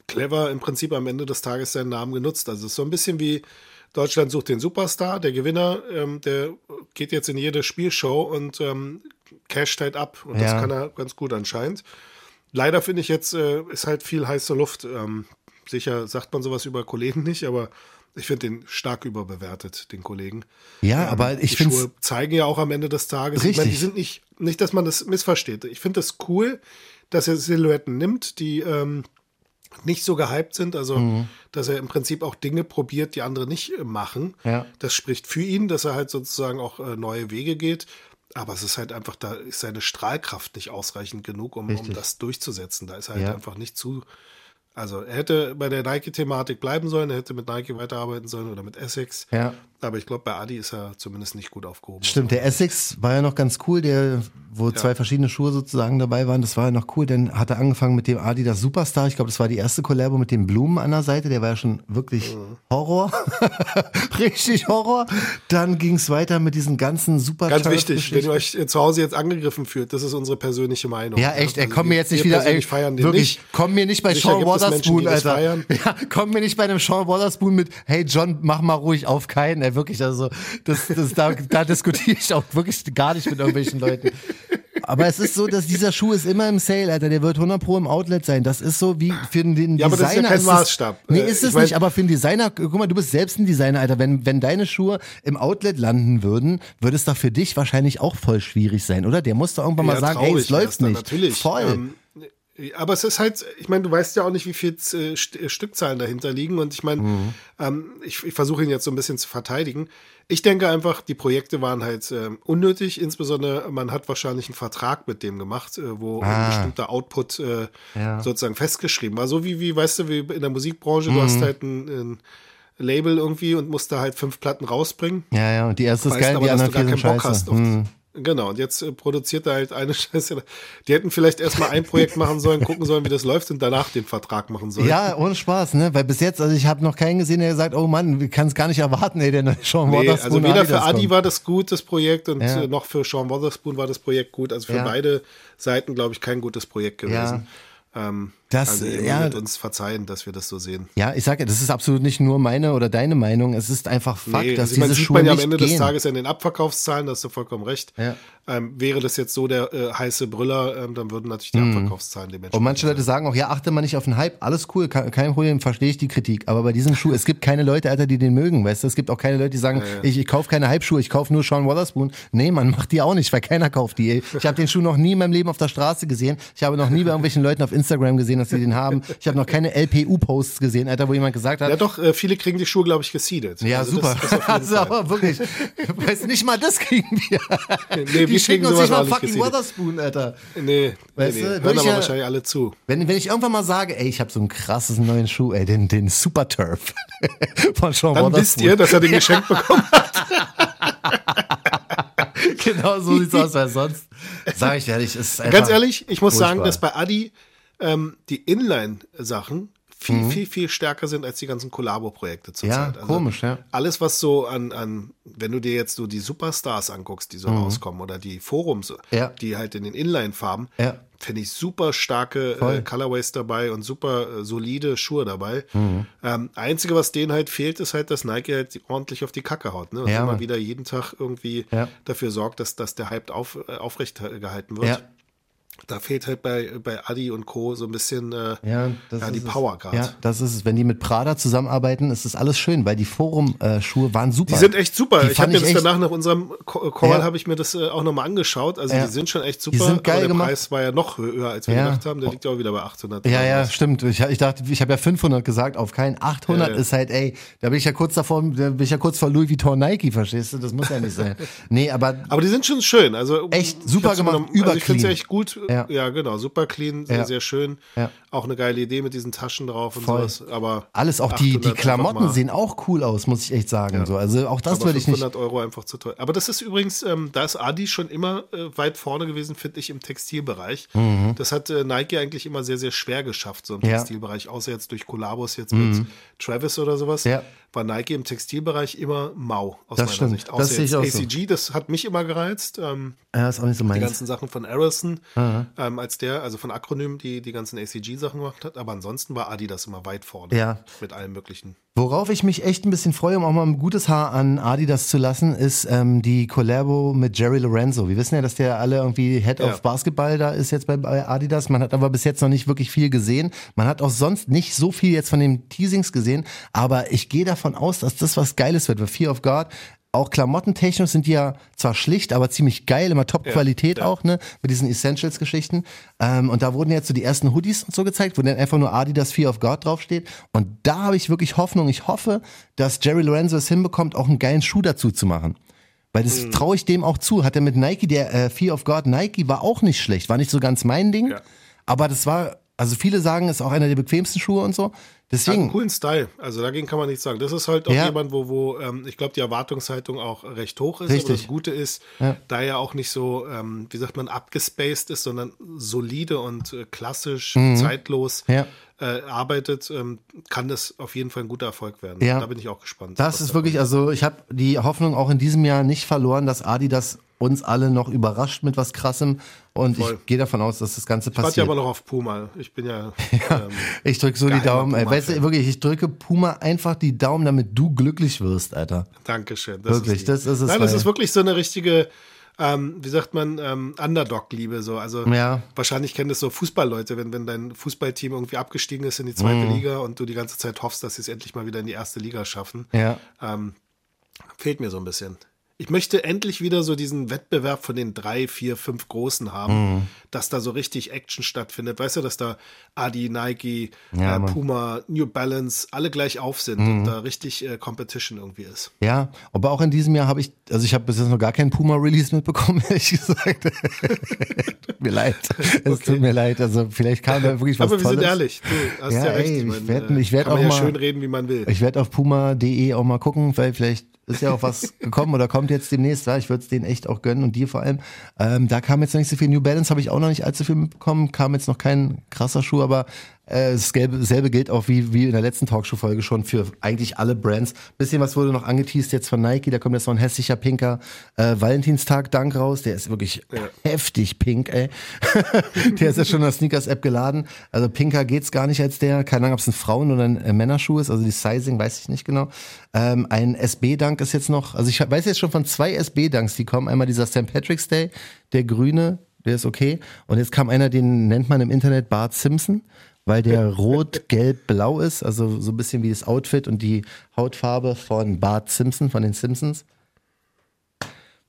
clever im Prinzip am Ende des Tages seinen Namen genutzt. Also es ist so ein bisschen wie Deutschland sucht den Superstar. Der Gewinner, ähm, der geht jetzt in jede Spielshow und ähm, casht halt ab. Und das Ja. kann er ganz gut anscheinend. Leider finde ich jetzt, äh, ist halt viel heiße Luft. Ähm, sicher sagt man sowas über Kollegen nicht, aber ich finde den stark überbewertet, den Kollegen. Ja, Ähm, aber ich die finde Schuhe zeigen ja auch am Ende des Tages. Ich meine, die Richtig. sind nicht, nicht, dass man das missversteht. Ich finde das cool, dass er Silhouetten nimmt, die ähm, nicht so gehypt sind. Also, Mhm. dass er im Prinzip auch Dinge probiert, die andere nicht äh, machen. Ja. Das spricht für ihn, dass er halt sozusagen auch äh, neue Wege geht. Aber es ist halt einfach, da ist seine Strahlkraft nicht ausreichend genug, um, um das durchzusetzen. Da ist er halt Ja. einfach nicht zu. Also er hätte bei der Nike-Thematik bleiben sollen, er hätte mit Nike weiterarbeiten sollen oder mit Essex. Ja. Aber ich glaube, bei Adi ist er zumindest nicht gut aufgehoben. Stimmt, der Essex war ja noch ganz cool, der, wo zwei verschiedene Schuhe sozusagen dabei waren. Das war ja noch cool. Dann hat er angefangen mit dem Adidas Superstar. Ich glaube, das war die erste Kollabo mit den Blumen an der Seite. Der war ja schon wirklich Mhm. Horror. Richtig Horror. Dann ging es weiter mit diesen ganzen Super Ganz wichtig, wenn ihr euch zu Hause jetzt angegriffen fühlt, das ist unsere persönliche Meinung. Ja, echt, ey, Also komm mir jetzt nicht wieder, ey, feiern den wirklich, nicht. komm mir nicht bei Sicher Sean Menschen, das Alter. Ja, komm mir nicht bei einem Sean Wotherspoon mit, hey John, mach mal ruhig auf keinen, ey, wirklich, also, das, das, da, da diskutiere ich auch wirklich gar nicht mit irgendwelchen Leuten. Aber es ist so, dass dieser Schuh ist immer im Sale, Alter. Der wird 100 pro im Outlet sein. Das ist so wie für den Ja, aber das ist ja Designer. kein es- Maßstab. Nee, Äh, ist ich es mein- nicht. Aber für den Designer, guck mal, du bist selbst ein Designer, Alter. Wenn, wenn deine Schuhe im Outlet landen würden, würde es doch für dich wahrscheinlich auch voll schwierig sein, oder? Der muss doch irgendwann mal Ja, sagen, ey, es läuft nicht. Natürlich. Voll. Ähm, aber es ist halt, ich meine, du weißt ja auch nicht, wie viel äh, St äh, Stückzahlen dahinter liegen. Und ich meine, Mhm. ähm, ich, ich versuche ihn jetzt so ein bisschen zu verteidigen. Ich denke einfach, die Projekte waren halt ähm, unnötig. Insbesondere, man hat wahrscheinlich einen Vertrag mit dem gemacht, äh, wo Ah. ein bestimmter Output äh, Ja. sozusagen festgeschrieben war. So wie, wie, weißt du, wie in der Musikbranche, Mhm. du hast halt ein, ein Label irgendwie und musst da halt fünf Platten rausbringen. Ja, ja, und die erste ist Weißt geil, aber, die anderen vier sind keinen Bock scheiße. hast. Auf Hm. Genau, und jetzt äh, produziert er halt eine Scheiße. Die hätten vielleicht erstmal ein Projekt machen sollen, gucken sollen, wie das läuft und danach den Vertrag machen sollen. Ja, ohne Spaß, ne? Weil bis jetzt, also ich habe noch keinen gesehen, der gesagt, oh Mann, wir kann es gar nicht erwarten, ey, der neue Sean Nee, Wotherspoon also weder für Adi kommt. war das gut, das Projekt, und Ja. äh, noch für Sean Wotherspoon war das Projekt gut. Also für Ja. beide Seiten, glaube ich, kein gutes Projekt gewesen. Ja. Ähm, Das, also ihr ja. möget uns verzeihen, dass wir das so sehen. Ja, ich sage, das ist absolut nicht nur meine oder deine Meinung, es ist einfach Fakt, Nee, dass also diese sieht Schuhe man ja am Ende gehen. des Tages an den Abverkaufszahlen, da hast du vollkommen recht. Ja. Ähm, wäre das jetzt so der äh, heiße Brüller, ähm, dann würden natürlich die Abverkaufszahlen dementsprechend. Und manche Leute sagen auch, ja, achte mal nicht auf den Hype, alles cool, kein, kein Problem, verstehe ich die Kritik. Aber bei diesem Schuh, es gibt keine Leute, Alter, die den mögen, weißt du? Es gibt auch keine Leute, die sagen, ich, ich kaufe keine Hype-Schuhe, ich kaufe nur Sean Wotherspoon. Nee, man macht die auch nicht, weil keiner kauft die. Ich habe den Schuh noch nie in meinem Leben auf der Straße gesehen. Ich habe noch nie bei irgendwelchen Leuten auf Instagram gesehen, dass sie den haben. Ich habe noch keine LPU-Posts gesehen, Alter, wo jemand gesagt hat, Ja, doch, äh, viele kriegen die Schuhe, glaube ich, geseedet. Ja, Also super. Das, das also, aber wirklich. Weißt du, nicht mal das kriegen wir. Nee, die wir schicken uns nicht mal fucking gesehen. Wotherspoon, Alter. Nee, nee, Weißt nee. du, Hören aber ja- wahrscheinlich alle zu. Wenn, wenn ich irgendwann mal sage, ey, ich habe so einen krassen neuen Schuh, ey, den, den Super Turf von Sean Dann wisst ihr, dass er den geschenkt bekommen hat. genau so sieht's aus, weil sonst, sag ich ehrlich, ist einfach Ganz ehrlich, ich muss furchtbar. sagen, dass bei Adi ähm, die Inline-Sachen viel, viel, viel stärker sind als die ganzen Collabo-Projekte Mhm. Ja, zurzeit. komisch, ja. Alles, was so an, an, wenn du dir jetzt so die Superstars anguckst, die so rauskommen, oder die Forums, Mhm. Ja. die halt in den Inline-Farben, Ja. finde ich super starke äh, Colorways dabei und super äh, solide Schuhe dabei. Mhm. Ähm, Einzige, was denen halt fehlt, ist halt, dass Nike halt ordentlich auf die Kacke haut. Ne? Und Ja, immer wieder jeden Tag irgendwie Ja. dafür sorgt, dass, dass der Hype auf, äh, aufrecht gehalten wird. Da fehlt halt bei, bei Adi und Co. so ein bisschen äh, Ja, ja, die. Power gerade. Ja, das ist es. Wenn die mit Prada zusammenarbeiten, ist das alles schön, weil die Forum-Schuhe waren super. Die sind echt super. Die ich habe fand mir das danach nach unserem Co- Call Ja. habe ich mir das äh, auch nochmal angeschaut. Also Ja. die sind schon echt super. Die sind geil aber der gemacht. Preis war ja noch höher, als wir gedacht haben. Der liegt ja auch wieder bei 800. Ja, ja, stimmt. Ich, ich dachte, ich habe ja 500 gesagt, auf keinen. 800 Ja, ja. ist halt, ey, da bin ich ja kurz davor, da bin ich ja kurz vor Louis Vuitton Nike, verstehst du? Das muss ja nicht sein. Nee, aber Aber die sind schon schön. Also Echt super gemacht, noch- Also ich finde es echt gut. Ja. Ja. genau. Super clean, sehr, Ja. sehr schön. Ja. Auch eine geile Idee mit diesen Taschen drauf und Voll. sowas. Aber alles, auch die, die 800 einfach Klamotten sehen auch cool aus, muss ich echt sagen. So, also auch das würde ich nicht. 500 Euro einfach zu teuer. Aber das ist übrigens, ähm, da ist Adi schon immer äh, weit vorne gewesen, finde ich, im Textilbereich. Das hat äh, Nike eigentlich immer sehr, sehr schwer geschafft, so im Mhm. Ja. Mhm. Textilbereich, außer jetzt durch Kollabos jetzt mit Travis oder sowas. War Nike im Textilbereich immer mau, aus Das meiner stimmt. Sicht. Das Außer ich jetzt auch so. ACG, das hat mich immer gereizt. Ähm, Ja, ist auch nicht so die meins. ganzen Sachen von Arison, ähm, als der, also von Akronym, die die ganzen ACG-Sachen gemacht hat. Aber ansonsten war Adidas immer weit vorne Ja. mit allem möglichen. Worauf ich mich echt ein bisschen freue, um auch mal ein gutes Haar an Adidas zu lassen, ist ähm, die Collabo mit Jerry Lorenzo. Wir wissen ja, dass der alle irgendwie Head Ja. of Basketball da ist jetzt bei, Adidas. Man hat aber bis jetzt noch nicht wirklich viel gesehen. Man hat auch sonst nicht so viel jetzt von den Teasings gesehen. Aber ich gehe davon aus, dass das was Geiles wird. Weil Fear of God, auch klamottentechnisch sind die ja zwar schlicht, aber ziemlich geil, immer Top-Qualität ja. auch, ne? Mit diesen Essentials-Geschichten. Ähm, und da wurden jetzt so die ersten Hoodies und so gezeigt, wo dann einfach nur Adidas Fear of God draufsteht. Und da habe ich wirklich Hoffnung. Ich hoffe, dass Jerry Lorenzo es hinbekommt, auch einen geilen Schuh dazu zu machen. Weil das Mhm. traue ich dem auch zu. Hat er mit Nike, der äh, Fear of God Nike war auch nicht schlecht, war nicht so ganz mein Ding. Ja. Aber das war, also viele sagen, ist auch einer der bequemsten Schuhe und so. Hat Deswegen, einen coolen Style. Also dagegen kann man nichts sagen. Das ist halt auch Ja. jemand, wo, wo ähm, ich glaube, die Erwartungshaltung auch recht hoch ist. Aber Richtig. das Gute ist, Ja. da er auch nicht so, ähm, wie sagt man, abgespaced ist, sondern solide und äh, klassisch, zeitlos Mhm. Ja. Äh, arbeitet, ähm, kann das auf jeden Fall ein guter Erfolg werden. Ja. Da bin ich auch gespannt. Das ist wirklich, also ich habe die Hoffnung auch in diesem Jahr nicht verloren, dass Adidas uns alle noch überrascht mit was Krassem. Und Voll. ich gehe davon aus, dass das Ganze Ich warte ja passiert. aber noch auf Puma. Ich bin ja. Ähm, Ich drücke so die Daumen. Ey. Weißt du, wirklich, ich drücke Puma einfach die Daumen, damit du glücklich wirst, Alter. Dankeschön. Das Wirklich, lieb. das ist es, Nein, das ist wirklich so eine richtige, ähm, wie sagt man, ähm, Underdog-Liebe. So. Also Ja. wahrscheinlich kennen das so Fußballleute, wenn, wenn dein Fußballteam irgendwie abgestiegen ist in die zweite Mhm. Liga und du die ganze Zeit hoffst, dass sie es endlich mal wieder in die erste Liga schaffen. Ja. Ähm, fehlt mir so ein bisschen. Ich möchte endlich wieder so diesen Wettbewerb von den drei, vier, fünf Großen haben, Mhm. dass da so richtig Action stattfindet. Weißt du, dass da Adi, Nike, Ja, äh. Puma, New Balance alle gleich auf sind Mhm. und da richtig äh, Competition irgendwie ist. Ja, aber auch in diesem Jahr habe ich, also ich habe bis jetzt noch gar keinen Puma-Release mitbekommen, ehrlich gesagt. tut mir leid. Es tut mir leid. Also vielleicht kam da wirklich was Aber wir Tolles. sind ehrlich. Du hast Ja, ja, recht. ey, Ich, ich mein, werd- äh, auch ja mal- schön reden, wie man will. Ich werde auf puma.de auch mal gucken, weil vielleicht ist ja auch was gekommen oder kommt jetzt demnächst. Ja, ich würde es denen echt auch gönnen und dir vor allem. Ähm, da kam jetzt noch nicht so viel. New Balance habe ich auch noch nicht allzu viel mitbekommen. Kam jetzt noch kein krasser Schuh, aber äh, das Gelbe, selbe gilt auch wie, wie in der letzten Talkshow-Folge schon für eigentlich alle Brands. Bisschen was wurde noch angeteased jetzt von Nike. Da kommt jetzt noch ein hässlicher pinker äh, Valentinstag-Dank raus. Der ist wirklich heftig pink, ey. der ist jetzt schon in der Sneakers-App geladen. Also pinker geht's gar nicht als der. Keine Ahnung, ob es ein Frauen- oder ein äh, Männerschuh ist. Also die Sizing weiß ich nicht genau. Ähm, ein SB-Dank ist jetzt noch, also ich weiß jetzt schon von zwei SB-Danks, die kommen. Einmal dieser St. Patrick's Day, der grüne, der ist okay. Und jetzt kam einer, den nennt man im Internet Bart Simpson, weil der rot, gelb, blau ist. Also so ein bisschen wie das Outfit und die Hautfarbe von Bart Simpson, von den Simpsons.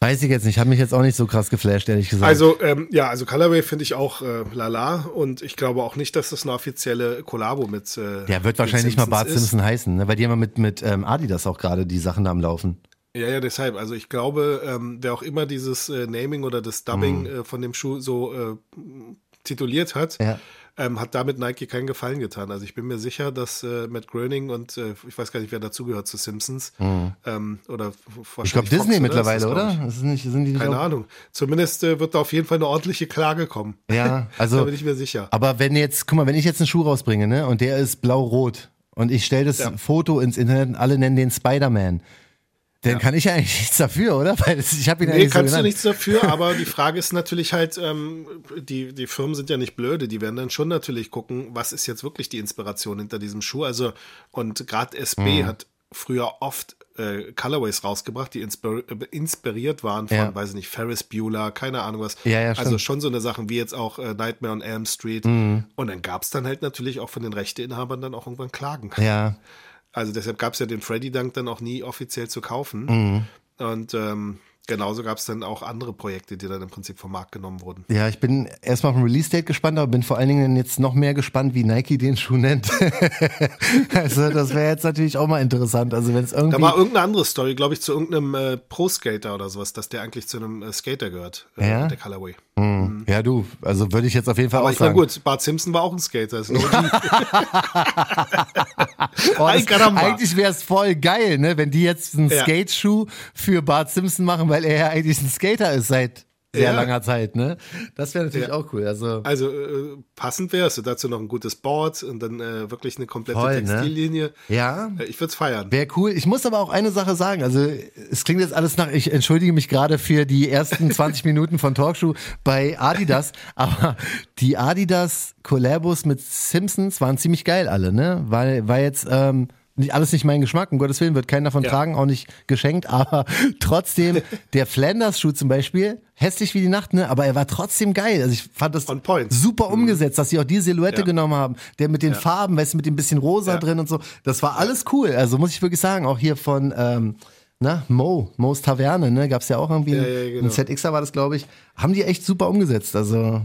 Weiß ich jetzt nicht, hat mich jetzt auch nicht so krass geflasht, ehrlich gesagt. Also, ähm, ja, also Colorway finde ich auch äh, lala und ich glaube auch nicht, dass das eine offizielle Kollabo mit. Äh, der wird wahrscheinlich nicht mal Bart ist. Simpson heißen, ne? weil die haben mit, mit ähm, Adidas auch gerade die Sachen da am Laufen. Ja, ja, deshalb. Also ich glaube, ähm, wer auch immer dieses äh, Naming oder das Dubbing äh, von dem Schuh so äh, tituliert hat, Mhm. Ja. Ähm, hat damit Nike keinen Gefallen getan. Also ich bin mir sicher, dass äh, Matt Groening und äh, ich weiß gar nicht, wer dazugehört zu Simpsons ähm, oder Mhm. Ich glaube Disney Fox, mittlerweile, Ist das, glaub oder? Das ist nicht, die. Keine auch- Ahnung. Zumindest äh, wird da auf jeden Fall eine ordentliche Klage kommen. Ja, Da also. bin ich mir sicher. Aber wenn jetzt, guck mal, wenn ich jetzt einen Schuh rausbringe, ne, und der ist blau-rot und ich stelle das Ja. Foto ins Internet und alle nennen den Spider-Man, dann kann ich ja eigentlich nichts dafür, oder? Weil ich habe ihn Nee, eigentlich so kannst du nichts dafür, aber die Frage ist natürlich halt, ähm, die, die Firmen sind ja nicht blöde, die werden dann schon natürlich gucken, was ist jetzt wirklich die Inspiration hinter diesem Schuh. Also, und gerade Mhm. SB hat früher oft äh, Colorways rausgebracht, die inspir äh, inspiriert waren von, Ja. weiß ich nicht, Ferris Bueller, keine Ahnung was. Ja, ja, also schon so eine Sachen wie jetzt auch äh, Nightmare on Elm Street. Mhm. Und dann gab es dann halt natürlich auch von den Rechteinhabern dann auch irgendwann Klagen. Ja, Also deshalb gab es ja den Freddy Dunk dann auch nie offiziell zu kaufen. Mhm. Und ähm, genauso gab es dann auch andere Projekte, die dann im Prinzip vom Markt genommen wurden. ja, ich bin erstmal auf dem Release-Date gespannt, aber bin vor allen Dingen jetzt noch mehr gespannt, wie Nike den Schuh nennt. also das wäre jetzt natürlich auch mal interessant. Also wenn es irgendwie Da war irgendeine andere Story, glaube ich, zu irgendeinem äh, Pro-Skater oder sowas, dass der eigentlich zu einem äh, Skater gehört, äh, Ja? der Colorway. Hm. Ja, du, also würde ich jetzt auf jeden Fall Aber auch ich meine, gut, Bart Simpson war auch ein Skater. Ist. Oh, eigentlich wäre es voll geil, ne, wenn die jetzt einen Ja. Skate-Schuh für Bart Simpson machen, weil er ja eigentlich ein Skater ist seit sehr Ja. langer Zeit, ne? Das wäre natürlich Ja. auch cool. Also Also äh, passend wäre es. Dazu noch ein gutes Board und dann äh, wirklich eine komplette Voll, ne? Textillinie. ja, Äh, ich würde es feiern. Wäre cool. Ich muss aber auch eine Sache sagen. Also, es klingt jetzt alles nach, ich entschuldige mich gerade für die ersten 20 Minuten von Talkshow bei Adidas, aber die Adidas Collabos mit Simpsons waren ziemlich geil alle, ne? Weil, war jetzt, ähm, alles nicht mein Geschmack, um Gottes Willen wird keinen davon Ja. tragen, auch nicht geschenkt, aber trotzdem, der Flanders-Schuh zum Beispiel, hässlich wie die Nacht, ne? Aber er war trotzdem geil. Also ich fand das super umgesetzt, dass sie auch die Silhouette Ja. genommen haben, der mit den Farben, weißt du, mit dem bisschen rosa Ja. drin und so. Das war alles cool. Also muss ich wirklich sagen, auch hier von ähm, na, Mo, Mo's Taverne, ne, gab's ja auch irgendwie Ja, ein, ja, genau. ein ZXer war das, glaube ich. Haben die echt super umgesetzt. Also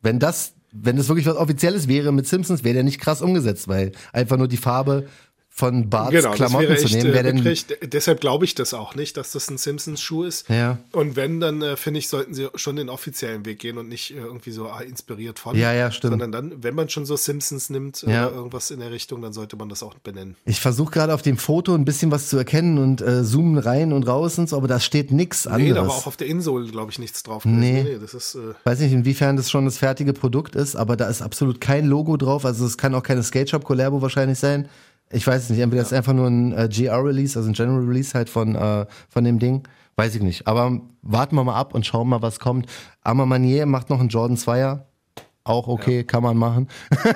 wenn das, wenn das wirklich was Offizielles wäre mit Simpsons, wäre der nicht krass umgesetzt, weil einfach nur die Farbe von Barts Genau, Klamotten wäre zu echt nehmen, äh, wäre dann wirklich, d- deshalb glaube ich das auch nicht, dass das ein Simpsons-Schuh ist. Ja. Und wenn, dann äh, finde ich, sollten sie schon den offiziellen Weg gehen und nicht äh, irgendwie so ah, inspiriert von. Ja, ja, stimmt. Sondern dann, wenn man schon so Simpsons nimmt Ja. oder irgendwas in der Richtung, dann sollte man das auch benennen. Ich versuche gerade auf dem Foto ein bisschen was zu erkennen und äh, zoomen rein und raus und so, aber da steht nichts Nee, anderes. da war auch auf der Insole, glaube ich, nichts drauf. Nee. nee das ist, äh, Weiß nicht, inwiefern das schon das fertige Produkt ist, aber da ist absolut kein Logo drauf. Also es kann auch keine Skate Shop Collabo wahrscheinlich sein. Ich weiß es nicht. Entweder ist einfach nur ein äh, GR-Release, also ein General Release halt von, äh, von dem Ding. Weiß ich nicht. Aber warten wir mal ab und schauen mal, was kommt. Arma Manier macht noch einen Jordan 2er. Auch okay, kann man machen.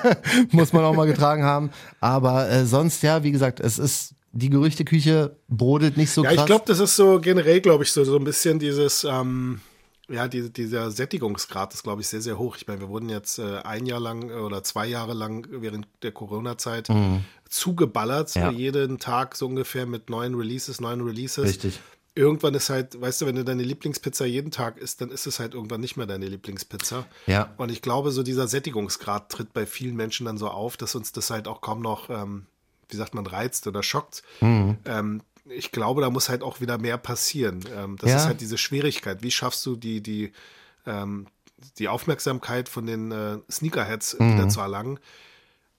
Muss man auch mal getragen haben. Aber äh, sonst, ja, wie gesagt, es ist, die Gerüchteküche brodelt nicht so Ja, krass. ich glaube, das ist so generell, glaube ich, so, so ein bisschen dieses, ähm, ja, die, dieser Sättigungsgrad ist, glaube ich, sehr, sehr hoch. Ich meine, wir wurden jetzt äh, ein Jahr lang oder zwei Jahre lang während der Corona-Zeit zugeballert. Ja. jeden Tag so ungefähr mit neuen Releases, neuen Releases. Richtig. Irgendwann ist halt, weißt du, wenn du deine Lieblingspizza jeden Tag isst, dann ist es halt irgendwann nicht mehr deine Lieblingspizza. Ja. Und ich glaube, so dieser Sättigungsgrad tritt bei vielen Menschen dann so auf, dass uns das halt auch kaum noch, ähm, wie sagt man, reizt oder schockt. Mhm. Ähm, ich glaube, da muss halt auch wieder mehr passieren. Ähm, das Ja. ist halt diese Schwierigkeit. Wie schaffst du die, die, ähm, die Aufmerksamkeit von den äh, Sneakerheads Mhm. wieder zu erlangen?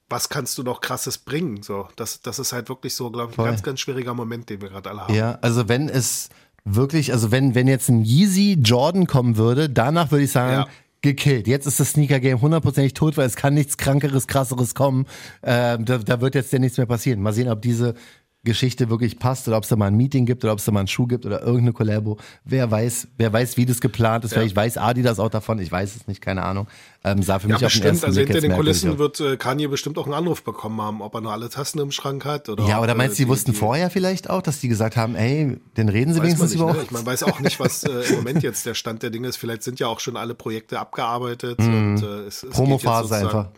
Was kannst du noch krasses bringen? So, das, das ist halt wirklich so, glaube ich, ein Voll. ganz, ganz schwieriger Moment, den wir gerade alle haben. Ja, also wenn es wirklich, also wenn, wenn jetzt ein Yeezy Jordan kommen würde, danach würde ich sagen, Ja. gekillt. Jetzt ist das Sneaker-Game hundertprozentig tot, weil es kann nichts Krankeres, Krasseres kommen. Ähm, da, da wird jetzt ja nichts mehr passieren. Mal sehen, ob diese Geschichte wirklich passt oder ob es da mal ein Meeting gibt oder ob es da mal einen Schuh gibt oder irgendeine Collabo. Wer weiß, wer weiß, wie das geplant ist. Vielleicht weiß Adidas auch davon, ich weiß es nicht, keine Ahnung. Ähm, sah für Ja, mich auf den ersten Also Blick hinter den Kulissen wird äh, Kanye bestimmt auch einen Anruf bekommen haben, ob er nur alle Tassen im Schrank hat. Oder Ja, ob, oder meinst du, die, äh, wussten vorher vielleicht auch, dass die gesagt haben, ey, dann reden sie wenigstens nicht, über ne? uns? Man weiß auch nicht, was äh, im Moment jetzt der Stand der Dinge ist. Vielleicht sind ja auch schon alle Projekte abgearbeitet. Und, äh, es, es Mhm. Promophase einfach.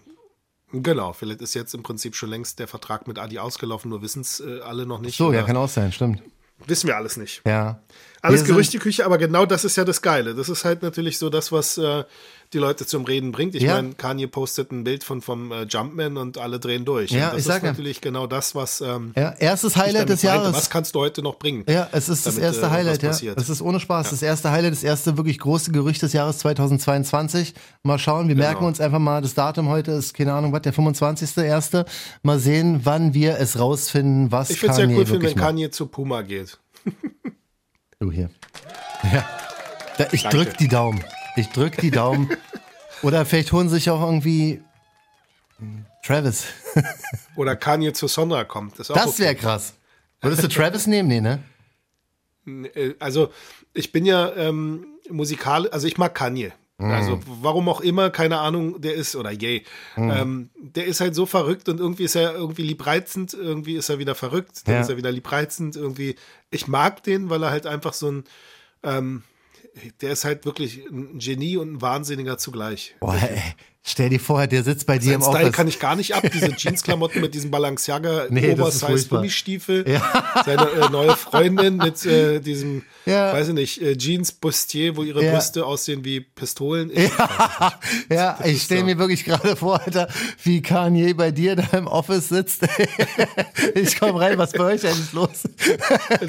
Genau, vielleicht ist jetzt im Prinzip schon längst der Vertrag mit Adi ausgelaufen, nur wissen es äh, alle noch nicht. So, ja, kann auch sein, stimmt. wissen wir alles nicht. Ja. Alles Gerüchteküche, aber genau das ist ja das Geile. Das ist halt natürlich so das, was äh, die Leute zum Reden bringt. Ich Ja. meine, Kanye postet ein Bild von vom äh, Jumpman und alle drehen durch. Ja, und das ich ist ja. natürlich genau das, was ähm, Ja, erstes ich Highlight des meinte. Jahres. Was kannst du heute noch bringen? Ja, es ist das damit, erste äh, Highlight, ja. Es ist ohne Spaß. Das erste Highlight, das erste wirklich große Gerücht des Jahres 2022. Mal schauen, wir merken uns einfach mal, das Datum heute ist, keine Ahnung, was, der 25. erste. Mal sehen, wann wir es rausfinden, was Ich es Kanye sehr cool finden, wirklich wenn macht. Kanye zu Puma geht. Du hier. Ja. Ich drück die Daumen. Ich drück die Daumen. Oder vielleicht holen sie sich auch irgendwie Travis. Oder Kanye zu Sonra kommt. Das okay. wäre krass. Würdest du Travis nehmen? Nee, ne? Äh, Also, ich bin ja ähm, musikal, also ich mag Kanye. Also warum auch immer, keine Ahnung, der ist, oder yay, ähm, der ist halt so verrückt und irgendwie ist er irgendwie liebreizend, irgendwie ist er wieder verrückt, dann Ja. ist er wieder liebreizend, irgendwie. Ich mag den, weil er halt einfach so ein, ähm, der ist halt wirklich ein Genie und ein Wahnsinniger zugleich. Boah, ey, stell dir vor, der sitzt bei dir Sein im Style Office. kann ich gar nicht ab, diese Jeansklamotten mit diesem Balenciaga Nee, Oversize. Gummistiefel, seine äh, neue Freundin mit äh, diesem, Ja. weiß ich nicht, äh, Jeans Bustier, wo ihre Ja. Brüste aussehen wie Pistolen. Ich, Ja, ich ist stelle mir wirklich gerade vor, Alter, wie Kanye bei dir da im Office sitzt. ich komme rein, was bei euch eigentlich los?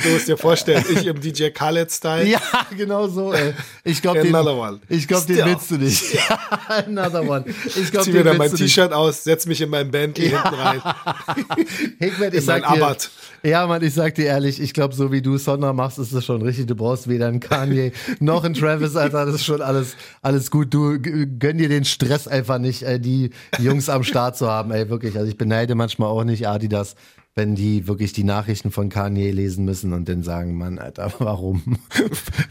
Du musst dir vorstellen, ich im DJ Khaled-Style. ja, genau so, ey. Ich glaube, den, Another one. ich glaub, den willst du nicht. Another one. Ich glaube, Zieh mir dann mein. T-Shirt aus, setz mich in mein Bentley hinten rein. Hikmet, ich in mein sag dir, Abarth. ja, Mann, ich sag dir ehrlich, ich glaube, so wie du Sonder machst, ist es schon richtig. Du brauchst weder einen Kanye noch einen Travis, Alter. Das ist schon alles, alles gut. Du gönn dir den Stress einfach nicht, äh, die Jungs am Start zu haben, ey, wirklich. Also ich beneide manchmal auch nicht Adidas, wenn die wirklich die Nachrichten von Kanye lesen müssen und dann sagen, Mann, Alter, warum?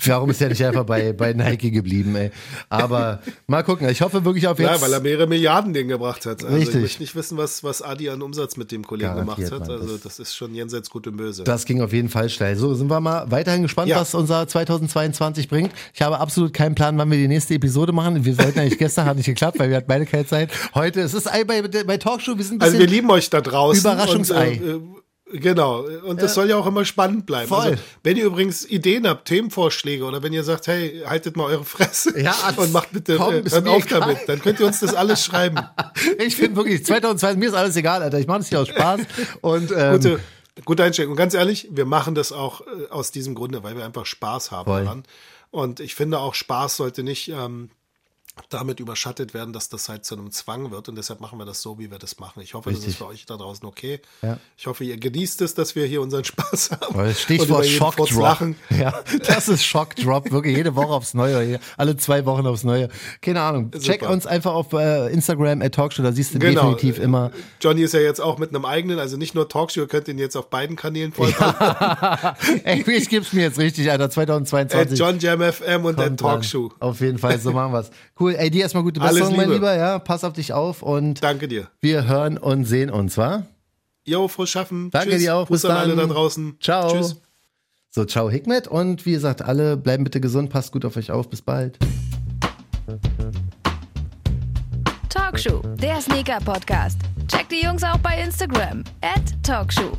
warum ist er nicht einfach bei, bei Nike geblieben, ey? Aber mal gucken. Ich hoffe wirklich auf jetzt. Ja, weil er mehrere Milliarden den gebracht hat. Also Richtig. ich möchte nicht wissen, was, was Adi an Umsatz mit dem Kollegen Garantiert, gemacht hat. Also das- ist schon jenseits gut und böse. Das ging auf jeden Fall schnell. So, sind wir mal weiterhin gespannt, Ja. was unser 2022 bringt. Ich habe absolut keinen Plan, wann wir die nächste Episode machen. Wir wollten eigentlich gestern, hat nicht geklappt, weil wir hatten beide keine Zeit. Heute, es ist bei, bei Talkshow, wir sind ein bisschen... Also wir lieben euch da draußen. Überraschungsei. Und, äh, Genau, und das soll ja auch immer spannend bleiben. Voll. Also, wenn ihr übrigens Ideen habt, Themenvorschläge oder wenn ihr sagt, hey, haltet mal eure Fresse Ja, und macht bitte, komm, äh, ist hört auf egal. damit, dann könnt ihr uns das alles schreiben. ich finde wirklich, 2020, mir ist alles egal, Alter. Ich mache das hier aus Spaß. Und ähm, Gute, gute Einstellung. Und ganz ehrlich, wir machen das auch äh, aus diesem Grunde, weil wir einfach Spaß haben Voll. daran. Und ich finde auch, Spaß sollte nicht ähm, damit überschattet werden, dass das halt zu einem Zwang wird. Und deshalb machen wir das so, wie wir das machen. Ich hoffe, das Richtig. ist für euch da draußen okay. Ja. Ich hoffe, ihr genießt es, dass wir hier unseren Spaß haben. Und Stichwort Schockdrop. Ja, das ist Schockdrop. Wirklich jede Woche aufs Neue. Alle zwei Wochen aufs Neue. Keine Ahnung. Check Super. uns einfach auf äh, Instagram at Talkshow. Da siehst du Genau. definitiv immer. Johnny ist ja jetzt auch mit einem eigenen, also nicht nur Talkshow, ihr könnt ihn jetzt auf beiden Kanälen folgen. Ey, ich gib's mir jetzt richtig, Alter. At 2022. John Jam FM und at Talkshow. Auf jeden Fall, so machen wir's. Cool. Ey, dir erstmal gute Besserung, mein Liebe. Lieber. Ja, pass auf dich auf und Danke dir. wir hören und sehen uns, wa? Jo, frohes Schaffen. Danke Tschüss. dir auch. Bis Grüße an alle dann. da draußen. Ciao. Tschüss. So, ciao Hikmet und wie gesagt, alle bleiben bitte gesund, passt gut auf euch auf. Bis bald. Talkshow, der Sneaker-Podcast. Checkt die Jungs auch bei Instagram. At Talkshow.